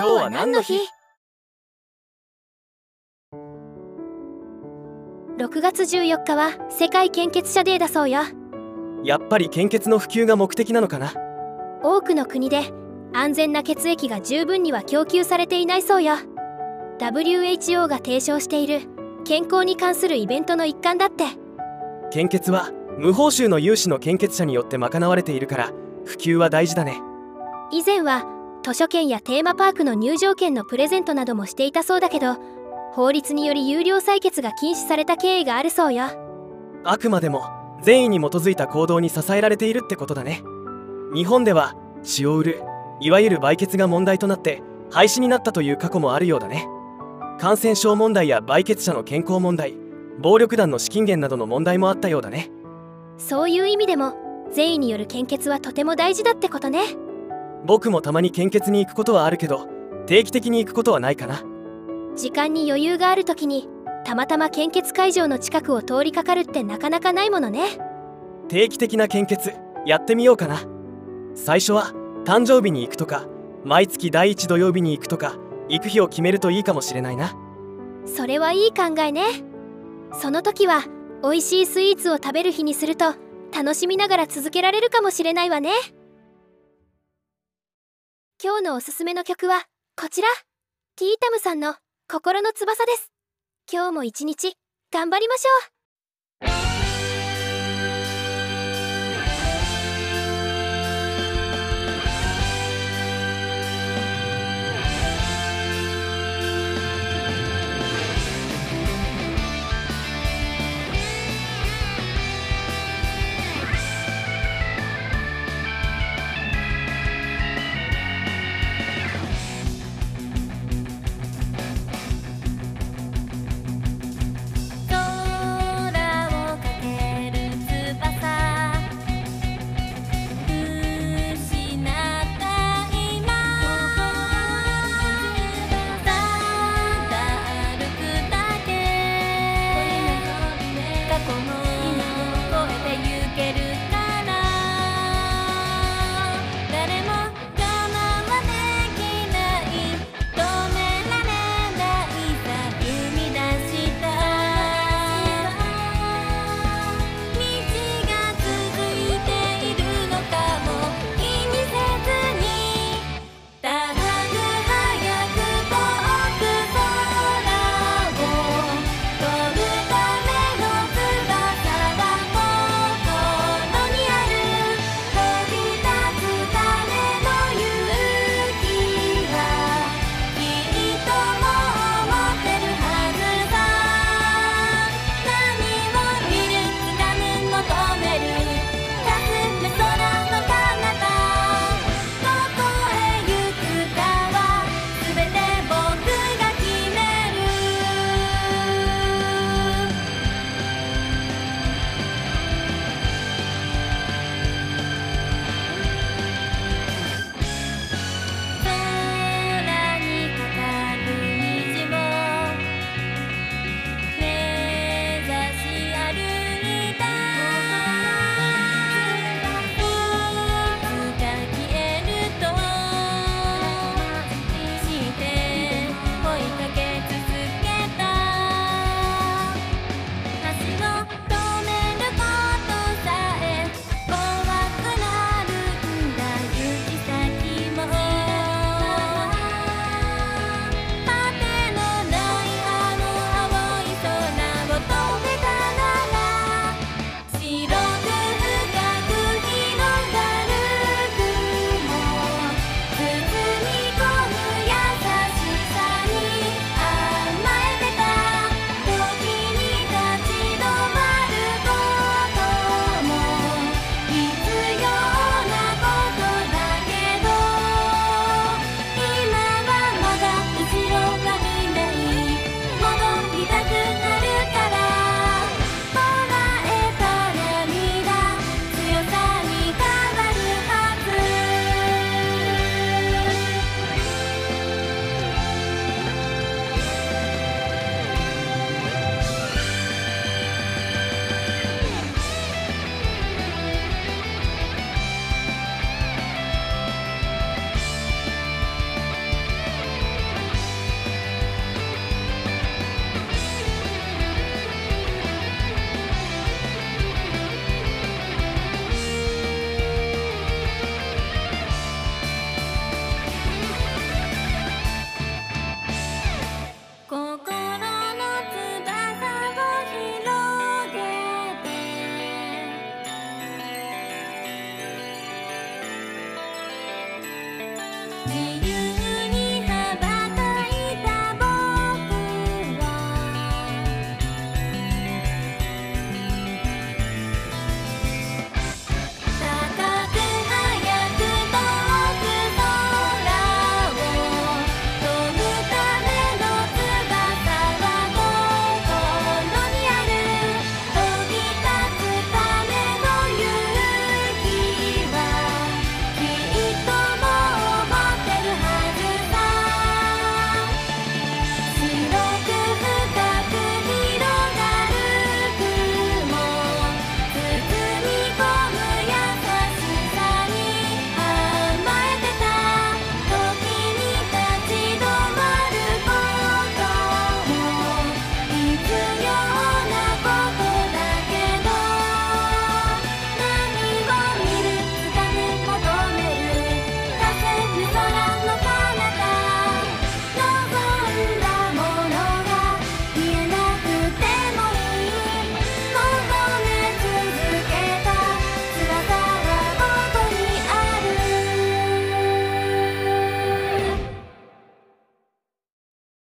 今日は何の日 ?6 月14日は世界献血者デーだそうよ。やっぱり献血の普及が目的なのかな？多くの国で安全な血液が十分には供給されていないそうよ。WHO が提唱している健康に関するイベントの一環だって。献血は無報酬の有志の献血者によって賄われているから普及は大事だね。以前は図書券やテーマパークの入場券のプレゼントなどもしていたそうだけど法律により有料採血が禁止された経緯があるそうよ。あくまでも善意に基づいた行動に支えられているってことだね。日本では血を売るいわゆる売血が問題となって廃止になったという過去もあるようだね。感染症問題や売血者の健康問題暴力団の資金源などの問題もあったようだね。そういう意味でも善意による献血はとても大事だってことね僕もたまに献血に行くことはあるけど定期的に行くことはないかな。時間に余裕がある時にたまたま献血会場の近くを通りかかるってなかなかないものね。定期的な献血やってみようかな。最初は誕生日に行くとか毎月第1土曜日に行くとか行く日を決めるといいかもしれないな。それはいい考えね。その時は美味しいスイーツを食べる日にすると楽しみながら続けられるかもしれないわね今日のおすすめの曲はこちら。ティータムさんの心の翼です。今日も一日頑張りましょう。